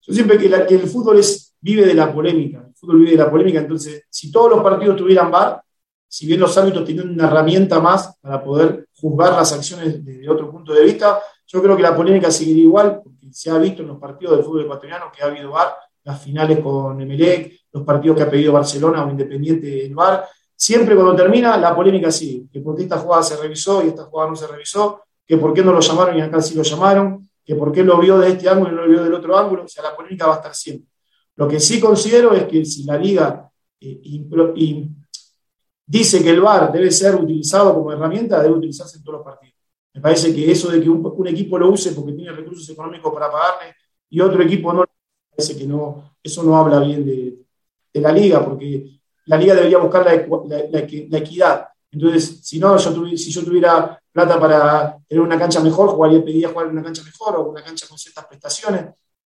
yo siempre que, la, que el fútbol es, vive de la polémica, el fútbol vive de la polémica, entonces si todos los partidos tuvieran VAR, si bien los árbitros tienen una herramienta más para poder juzgar las acciones desde otro punto de vista, yo creo que la polémica seguiría igual, porque se ha visto en los partidos del fútbol ecuatoriano que ha habido VAR, las finales con Emelec, los partidos que ha pedido Barcelona o Independiente el VAR, siempre cuando termina la polémica sigue, que por qué esta jugada se revisó y esta jugada no se revisó, que por qué no lo llamaron y acá sí lo llamaron, que por qué lo vio de este ángulo y no lo vio del otro ángulo, o sea, la polémica va a estar siempre. Lo que sí considero es que si la liga eh, dice que el VAR debe ser utilizado como herramienta, debe utilizarse en todos los partidos. Me parece que eso de que un, equipo lo use porque tiene recursos económicos para pagarle y otro equipo no, me parece que no, eso no habla bien de la liga, porque la liga debería buscar la, equidad. Entonces, si no, yo si yo tuviera plata para tener una cancha mejor, jugaría, pediría jugar en una cancha mejor o una cancha con ciertas prestaciones.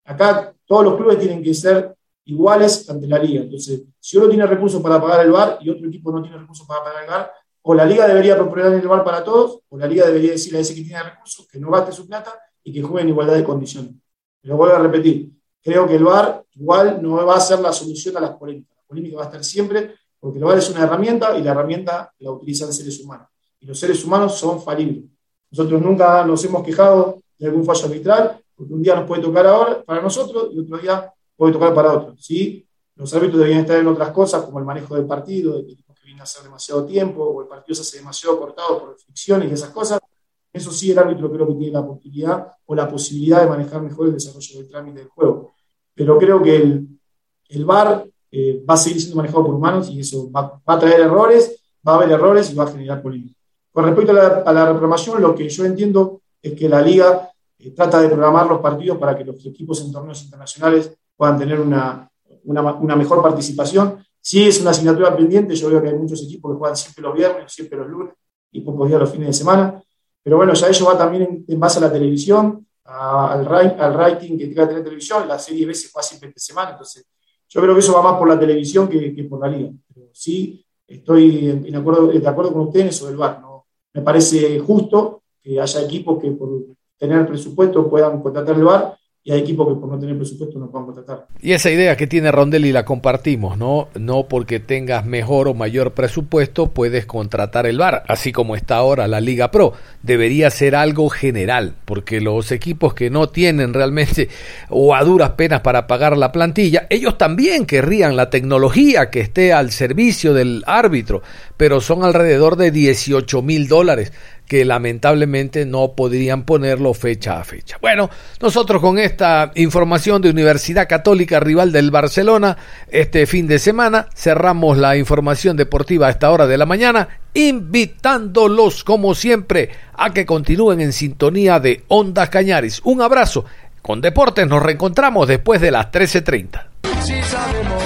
Acá todos los clubes tienen que ser iguales ante la liga. Entonces, si uno tiene recursos para pagar el VAR y otro equipo no tiene recursos para pagar el VAR, o la liga debería proponer el VAR para todos, o la liga debería decirle a ese que tiene recursos que no gaste su plata y que juegue en igualdad de condiciones. Lo vuelvo a repetir, creo que el VAR igual no va a ser la solución a las polémicas. La polémica va a estar siempre porque el VAR es una herramienta y la herramienta la utilizan seres humanos. Y los seres humanos son falibles. Nosotros nunca nos hemos quejado de algún fallo arbitral, porque un día nos puede tocar ahora para nosotros y otro día puede tocar para otros. ¿sí? Los árbitros deberían estar en otras cosas, como el manejo del partido, de que viene a hacer demasiado tiempo, o el partido se hace demasiado cortado por fricciones y esas cosas. Eso sí, el árbitro creo que tiene la oportunidad o la posibilidad de manejar mejor el desarrollo del trámite del juego. Pero creo que el, el VAR eh, va a seguir siendo manejado por humanos y eso va, va, a traer errores, va a haber errores y va a generar polémica. Con respecto a la, a la reprogramación, lo que yo entiendo es que la liga eh, trata de programar los partidos para que los equipos en torneos internacionales puedan tener una, una, una, mejor participación. Si es una asignatura pendiente, yo veo que hay muchos equipos que juegan siempre los viernes, siempre los lunes y pocos días los fines de semana. Pero bueno, ya eso va también en, en base a la televisión, a, al, al rating que que tener televisión. La serie B se juega siempre entre semana, entonces yo creo que eso va más por la televisión que, que por la liga. Pero sí, estoy en, acuerdo, de acuerdo con ustedes sobre el VAR. ¿no? Me parece justo que haya equipos que por tener presupuesto puedan contratar el VAR y hay equipos que por no tener presupuesto no puedan contratar. Y esa idea que tiene Rondelli la compartimos, ¿no? No porque tengas mejor o mayor presupuesto puedes contratar el VAR, así como está ahora la Liga Pro. Debería ser algo general, porque los equipos que no tienen realmente o a duras penas para pagar la plantilla, ellos también querrían la tecnología que esté al servicio del árbitro, pero son alrededor de 18 mil dólares que lamentablemente no podrían ponerlo fecha a fecha. Bueno, nosotros con esta información de Universidad Católica rival del Barcelona, este fin de semana cerramos la información deportiva a esta hora de la mañana, invitándolos como siempre a que continúen en sintonía de Ondas Cañaris. Un abrazo. Con Deportes nos reencontramos después de las 13.30. Si sabemos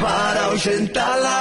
para